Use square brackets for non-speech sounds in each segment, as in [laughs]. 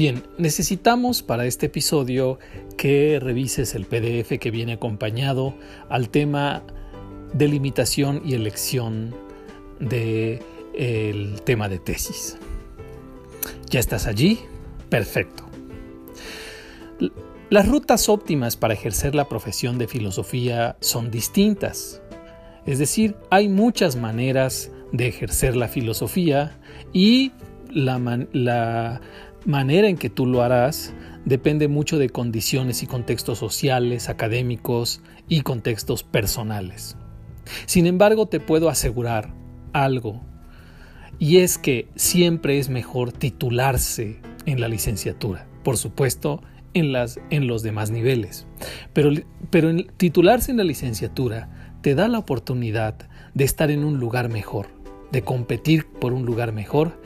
Bien, necesitamos para este episodio que revises el PDF que viene acompañado al tema delimitación y elección del el tema de tesis. ¿Ya estás allí? Perfecto. Las rutas óptimas para ejercer la profesión de filosofía son distintas. Es decir, hay muchas maneras de ejercer la filosofía y la manera en que tú lo harás depende mucho de condiciones y contextos sociales, académicos y contextos personales. Sin embargo, te puedo asegurar algo, y es que siempre es mejor titularse en la licenciatura, por supuesto, en, las, en los demás niveles. Pero, pero titularse en la licenciatura te da la oportunidad de estar en un lugar mejor, de competir por un lugar mejor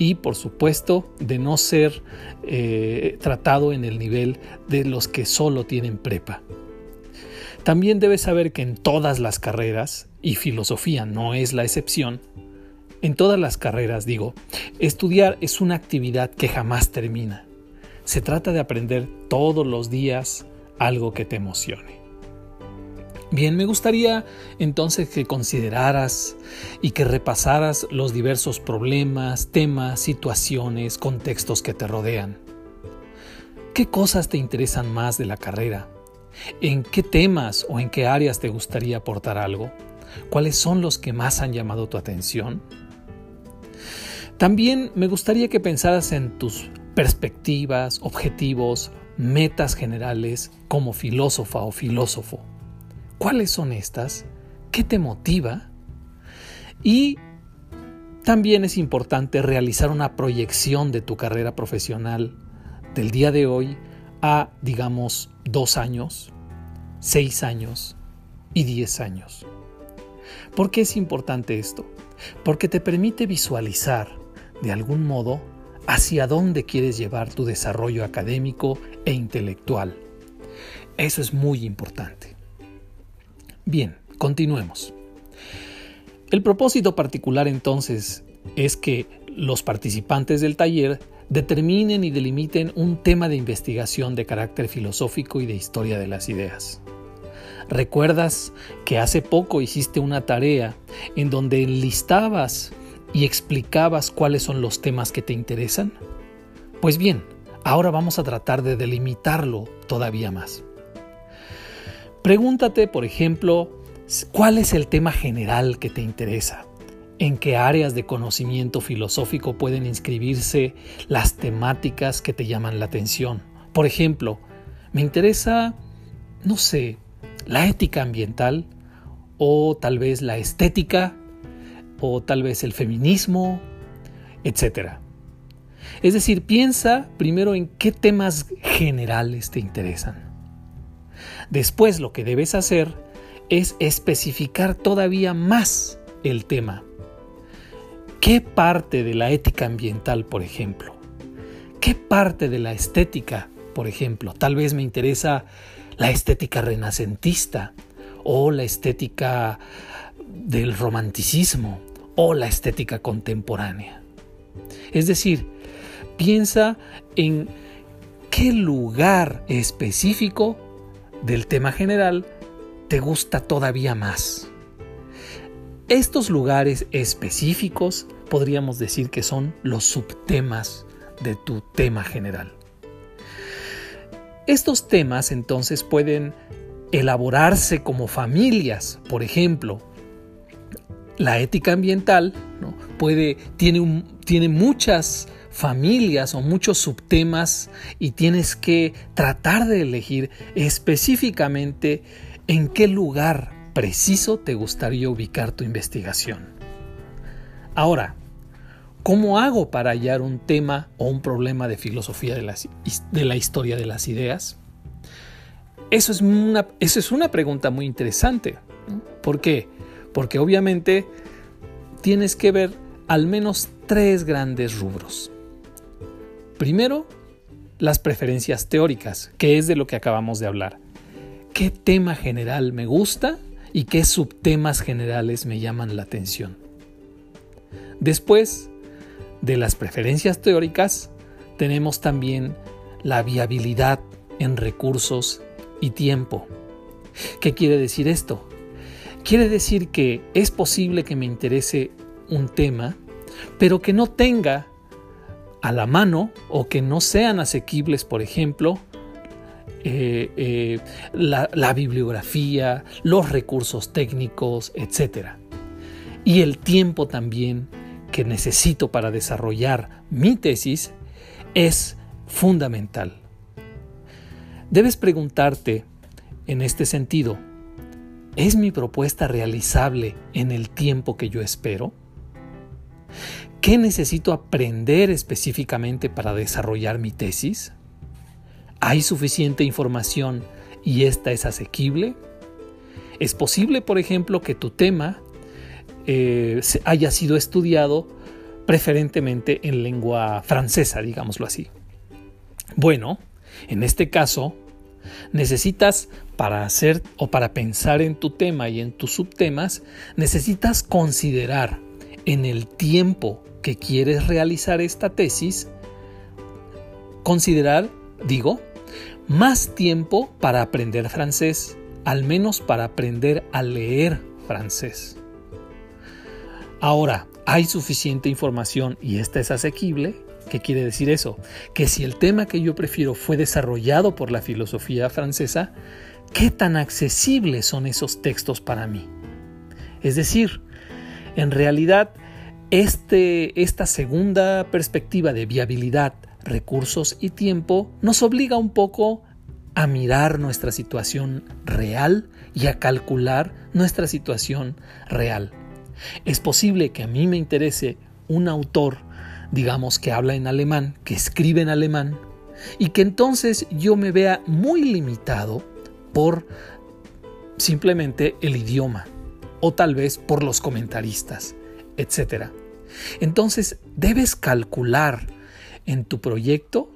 y por supuesto de no ser eh, tratado en el nivel de los que solo tienen prepa. También debes saber que en todas las carreras, y filosofía no es la excepción, en todas las carreras digo, estudiar es una actividad que jamás termina. Se trata de aprender todos los días algo que te emocione. Bien, me gustaría entonces que consideraras y que repasaras los diversos problemas, temas, situaciones, contextos que te rodean. ¿Qué cosas te interesan más de la carrera? ¿En qué temas o en qué áreas te gustaría aportar algo? ¿Cuáles son los que más han llamado tu atención? También me gustaría que pensaras en tus perspectivas, objetivos, metas generales como filósofa o filósofo. ¿Cuáles son estas? ¿Qué te motiva? Y también es importante realizar una proyección de tu carrera profesional del día de hoy a, digamos, dos años, seis años y diez años. ¿Por qué es importante esto? Porque te permite visualizar, de algún modo, hacia dónde quieres llevar tu desarrollo académico e intelectual. Eso es muy importante. Bien, continuemos. El propósito particular entonces es que los participantes del taller determinen y delimiten un tema de investigación de carácter filosófico y de historia de las ideas. ¿Recuerdas que hace poco hiciste una tarea en donde enlistabas y explicabas cuáles son los temas que te interesan? Pues bien, ahora vamos a tratar de delimitarlo todavía más. Pregúntate, por ejemplo, cuál es el tema general que te interesa, en qué áreas de conocimiento filosófico pueden inscribirse las temáticas que te llaman la atención. Por ejemplo, me interesa, no sé, la ética ambiental o tal vez la estética o tal vez el feminismo, etc. Es decir, piensa primero en qué temas generales te interesan. Después lo que debes hacer es especificar todavía más el tema. ¿Qué parte de la ética ambiental, por ejemplo? ¿Qué parte de la estética, por ejemplo? Tal vez me interesa la estética renacentista o la estética del romanticismo o la estética contemporánea. Es decir, piensa en qué lugar específico del tema general te gusta todavía más. Estos lugares específicos podríamos decir que son los subtemas de tu tema general. Estos temas entonces pueden elaborarse como familias, por ejemplo, la ética ambiental puede, tiene, tiene muchas familias o muchos subtemas y tienes que tratar de elegir específicamente en qué lugar preciso te gustaría ubicar tu investigación. Ahora, ¿cómo hago para hallar un tema o un problema de filosofía de, de la historia de las ideas? Eso es, una, eso es una pregunta muy interesante. ¿Por qué? Porque obviamente tienes que ver al menos tres grandes rubros. Primero, las preferencias teóricas, que es de lo que acabamos de hablar. ¿Qué tema general me gusta y qué subtemas generales me llaman la atención? Después de las preferencias teóricas, tenemos también la viabilidad en recursos y tiempo. ¿Qué quiere decir esto? Quiere decir que es posible que me interese un tema, pero que no tenga a la mano o que no sean asequibles, por ejemplo, eh, eh, la, la bibliografía, los recursos técnicos, etc. Y el tiempo también que necesito para desarrollar mi tesis es fundamental. Debes preguntarte en este sentido, ¿es mi propuesta realizable en el tiempo que yo espero? ¿Qué necesito aprender específicamente para desarrollar mi tesis? ¿Hay suficiente información y esta es asequible? ¿Es posible, por ejemplo, que tu tema eh, haya sido estudiado preferentemente en lengua francesa, digámoslo así? Bueno, en este caso, necesitas para hacer o para pensar en tu tema y en tus subtemas, necesitas considerar en el tiempo que quieres realizar esta tesis, considerar, digo, más tiempo para aprender francés, al menos para aprender a leer francés. Ahora, ¿hay suficiente información y esta es asequible? ¿Qué quiere decir eso? Que si el tema que yo prefiero fue desarrollado por la filosofía francesa, ¿qué tan accesibles son esos textos para mí? Es decir, en realidad, este, esta segunda perspectiva de viabilidad, recursos y tiempo nos obliga un poco a mirar nuestra situación real y a calcular nuestra situación real. Es posible que a mí me interese un autor, digamos que habla en alemán, que escribe en alemán, y que entonces yo me vea muy limitado por simplemente el idioma, o tal vez por los comentaristas, etc. Entonces, debes calcular en tu proyecto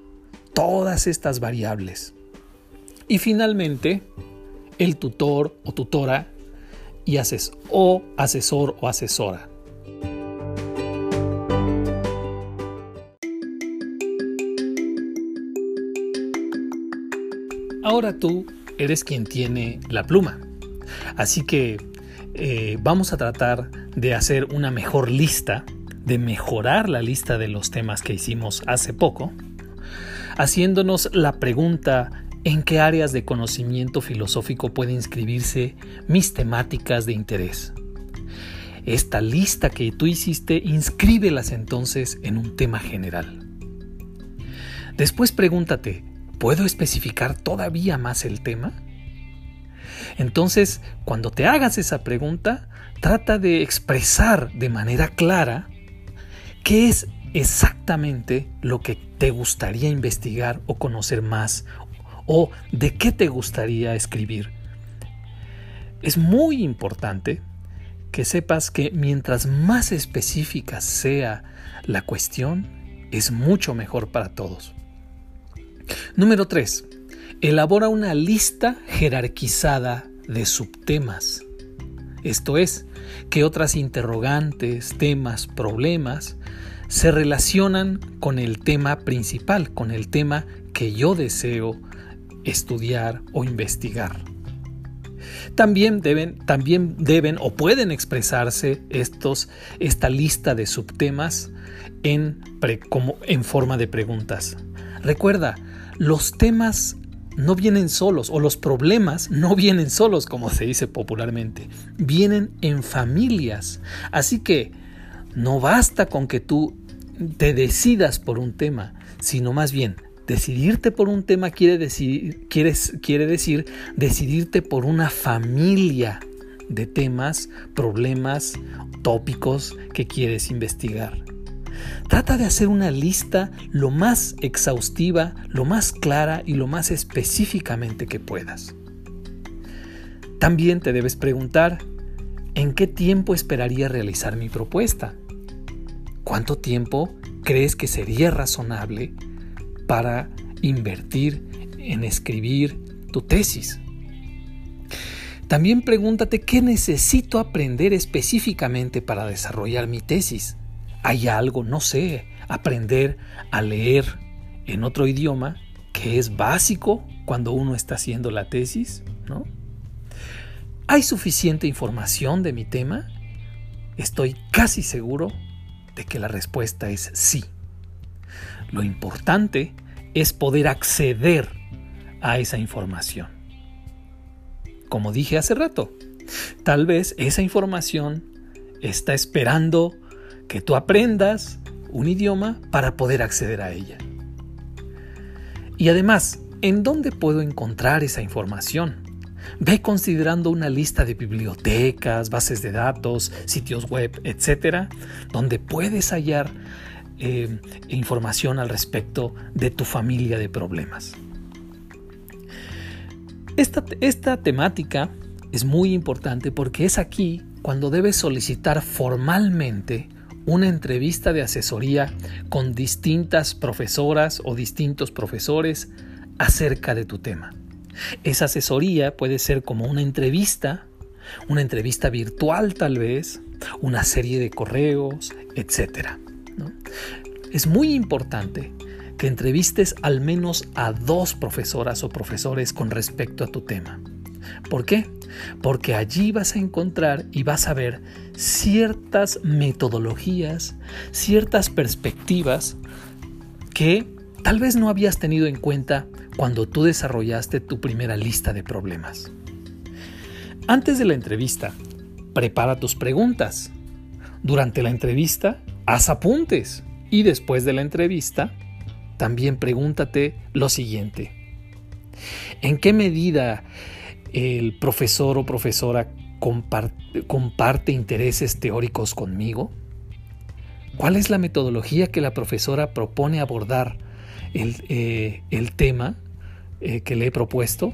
todas estas variables. Y finalmente, el tutor o tutora y o asesor o asesora. Ahora tú eres quien tiene la pluma. Así que eh, vamos a tratar de hacer una mejor lista de mejorar la lista de los temas que hicimos hace poco, haciéndonos la pregunta en qué áreas de conocimiento filosófico pueden inscribirse mis temáticas de interés. Esta lista que tú hiciste, inscríbelas entonces en un tema general. Después pregúntate, ¿puedo especificar todavía más el tema? Entonces, cuando te hagas esa pregunta, trata de expresar de manera clara ¿Qué es exactamente lo que te gustaría investigar o conocer más? ¿O de qué te gustaría escribir? Es muy importante que sepas que mientras más específica sea la cuestión, es mucho mejor para todos. Número 3. Elabora una lista jerarquizada de subtemas. Esto es, que otras interrogantes, temas, problemas se relacionan con el tema principal, con el tema que yo deseo estudiar o investigar. También deben, también deben o pueden expresarse estos, esta lista de subtemas en, como, en forma de preguntas. Recuerda, los temas no vienen solos o los problemas no vienen solos, como se dice popularmente, vienen en familias. Así que no basta con que tú te decidas por un tema, sino más bien decidirte por un tema quiere decir, quiere decir decidirte por una familia de temas, problemas, tópicos que quieres investigar. Trata de hacer una lista lo más exhaustiva, lo más clara y lo más específicamente que puedas. También te debes preguntar, ¿en qué tiempo esperaría realizar mi propuesta? ¿Cuánto tiempo crees que sería razonable para invertir en escribir tu tesis? También pregúntate qué necesito aprender específicamente para desarrollar mi tesis hay algo, no sé, aprender a leer en otro idioma que es básico cuando uno está haciendo la tesis, ¿no? ¿Hay suficiente información de mi tema? Estoy casi seguro de que la respuesta es sí. Lo importante es poder acceder a esa información. Como dije hace rato, tal vez esa información está esperando que tú aprendas un idioma para poder acceder a ella. Y además, ¿en dónde puedo encontrar esa información? Ve considerando una lista de bibliotecas, bases de datos, sitios web, etcétera, donde puedes hallar eh, información al respecto de tu familia de problemas. Esta, esta temática es muy importante porque es aquí cuando debes solicitar formalmente una entrevista de asesoría con distintas profesoras o distintos profesores acerca de tu tema. Esa asesoría puede ser como una entrevista, una entrevista virtual tal vez, una serie de correos, etc. Es muy importante que entrevistes al menos a dos profesoras o profesores con respecto a tu tema. ¿Por qué? Porque allí vas a encontrar y vas a ver ciertas metodologías, ciertas perspectivas que tal vez no habías tenido en cuenta cuando tú desarrollaste tu primera lista de problemas. Antes de la entrevista, prepara tus preguntas. Durante la entrevista, haz apuntes. Y después de la entrevista, también pregúntate lo siguiente. ¿En qué medida el profesor o profesora comparte, intereses teóricos conmigo? ¿Cuál es la metodología que la profesora propone abordar el, eh, tema eh, que le he propuesto?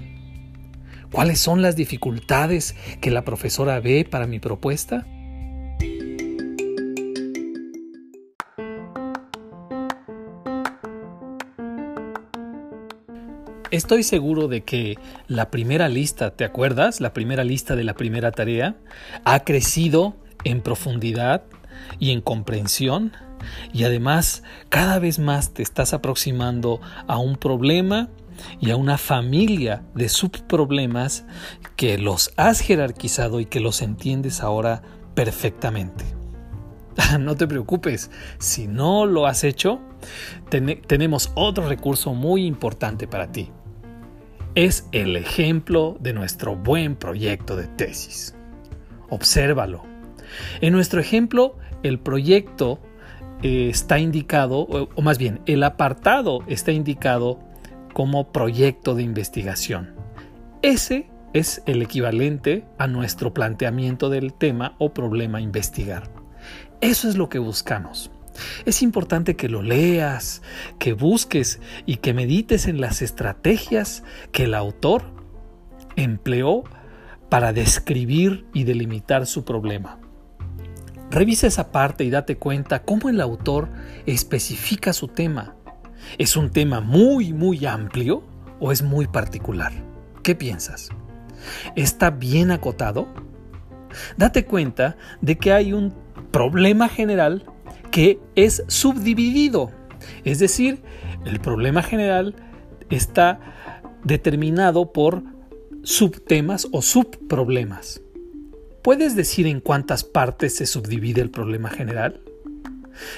¿Cuáles son las dificultades que la profesora ve para mi propuesta? Estoy seguro de que la primera lista, ¿te acuerdas? La primera lista de la primera tarea ha crecido en profundidad y en comprensión y además cada vez más te estás aproximando a un problema y a una familia de subproblemas que los has jerarquizado y que los entiendes ahora perfectamente. [laughs] No te preocupes, si no lo has hecho, tenemos otro recurso muy importante para ti es el ejemplo de nuestro buen proyecto de tesis. Obsérvalo. En nuestro ejemplo, el proyecto eh, está indicado, o más bien, el apartado está indicado como proyecto de investigación. Ese es el equivalente a nuestro planteamiento del tema o problema a investigar. Eso es lo que buscamos. Es importante que lo leas, que busques y que medites en las estrategias que el autor empleó para describir y delimitar su problema. Revisa esa parte y date cuenta cómo el autor especifica su tema. ¿Es un tema muy, muy amplio o es muy particular? ¿Qué piensas? ¿Está bien acotado? Date cuenta de que hay un problema general que es subdividido. Es decir, el problema general está determinado por subtemas o subproblemas. ¿Puedes decir en cuántas partes se subdivide el problema general?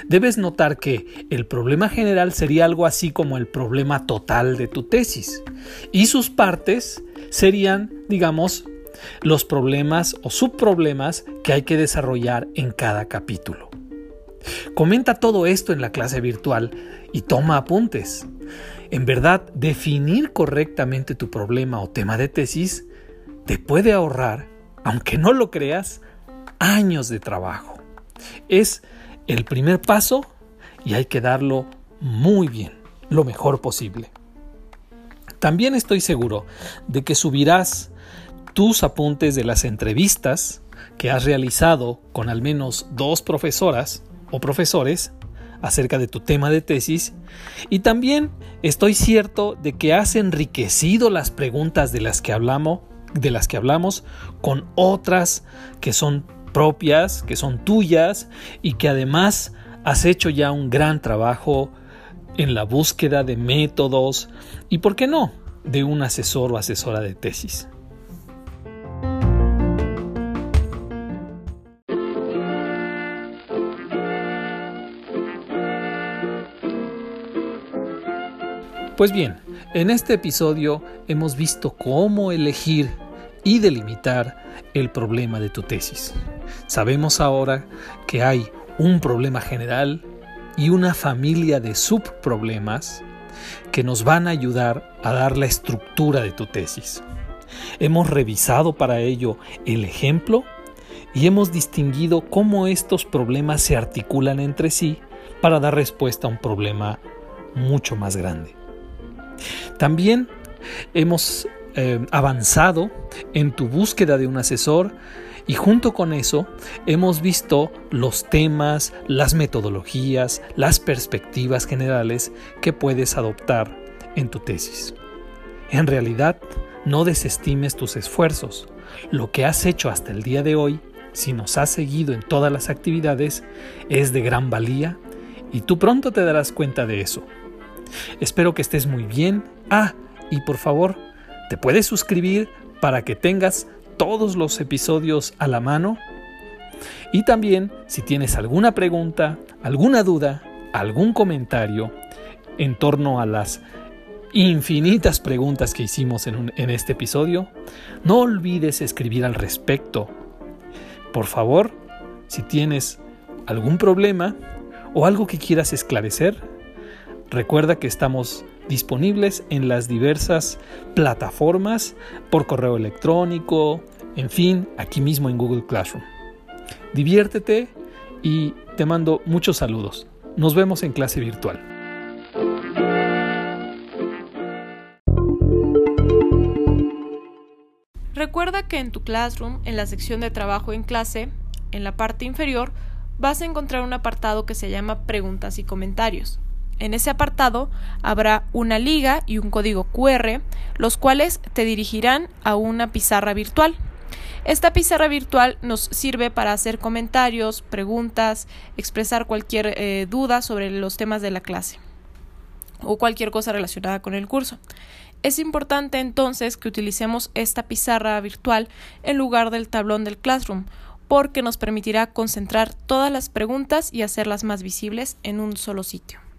Debes notar que el problema general sería algo así como el problema total de tu tesis y sus partes serían, digamos, los problemas o subproblemas que hay que desarrollar en cada capítulo. Comenta todo esto en la clase virtual y toma apuntes. En verdad, definir correctamente tu problema o tema de tesis te puede ahorrar, aunque no lo creas, años de trabajo. Es el primer paso y hay que darlo muy bien, lo mejor posible. También estoy seguro de que subirás tus apuntes de las entrevistas que has realizado con al menos dos profesoras o profesores acerca de tu tema de tesis y también estoy cierto de que has enriquecido las preguntas de las que hablamos, de las que hablamos con otras que son propias, que son tuyas y que además has hecho ya un gran trabajo en la búsqueda de métodos y, ¿por qué no?, de un asesor o asesora de tesis. Pues bien, en este episodio hemos visto cómo elegir y delimitar el problema de tu tesis. Sabemos ahora que hay un problema general y una familia de subproblemas que nos van a ayudar a dar la estructura de tu tesis. Hemos revisado para ello el ejemplo y hemos distinguido cómo estos problemas se articulan entre sí para dar respuesta a un problema mucho más grande. También hemos eh, avanzado en tu búsqueda de un asesor y junto con eso hemos visto los temas, las metodologías, las perspectivas generales que puedes adoptar en tu tesis. En realidad, no desestimes tus esfuerzos. Lo que has hecho hasta el día de hoy, si nos has seguido en todas las actividades, es de gran valía y tú pronto te darás cuenta de eso. Espero que estés muy bien. Ah, y por favor, te puedes suscribir para que tengas todos los episodios a la mano. Y también, si tienes alguna pregunta, alguna duda, algún comentario en torno a las infinitas preguntas que hicimos en, este episodio, no olvides escribir al respecto. Por favor, si tienes algún problema o algo que quieras esclarecer, Recuerda que estamos disponibles en las diversas plataformas por correo electrónico, en fin, aquí mismo en Google Classroom. Diviértete y te mando muchos saludos. Nos vemos en clase virtual. Recuerda que en tu Classroom, en la sección de trabajo en clase, en la parte inferior, vas a encontrar un apartado que se llama Preguntas y Comentarios. En ese apartado habrá una liga y un código QR, los cuales te dirigirán a una pizarra virtual. Esta pizarra virtual nos sirve para hacer comentarios, preguntas, expresar cualquier eh, duda sobre los temas de la clase o cualquier cosa relacionada con el curso. Es importante entonces que utilicemos esta pizarra virtual en lugar del tablón del Classroom, porque nos permitirá concentrar todas las preguntas y hacerlas más visibles en un solo sitio.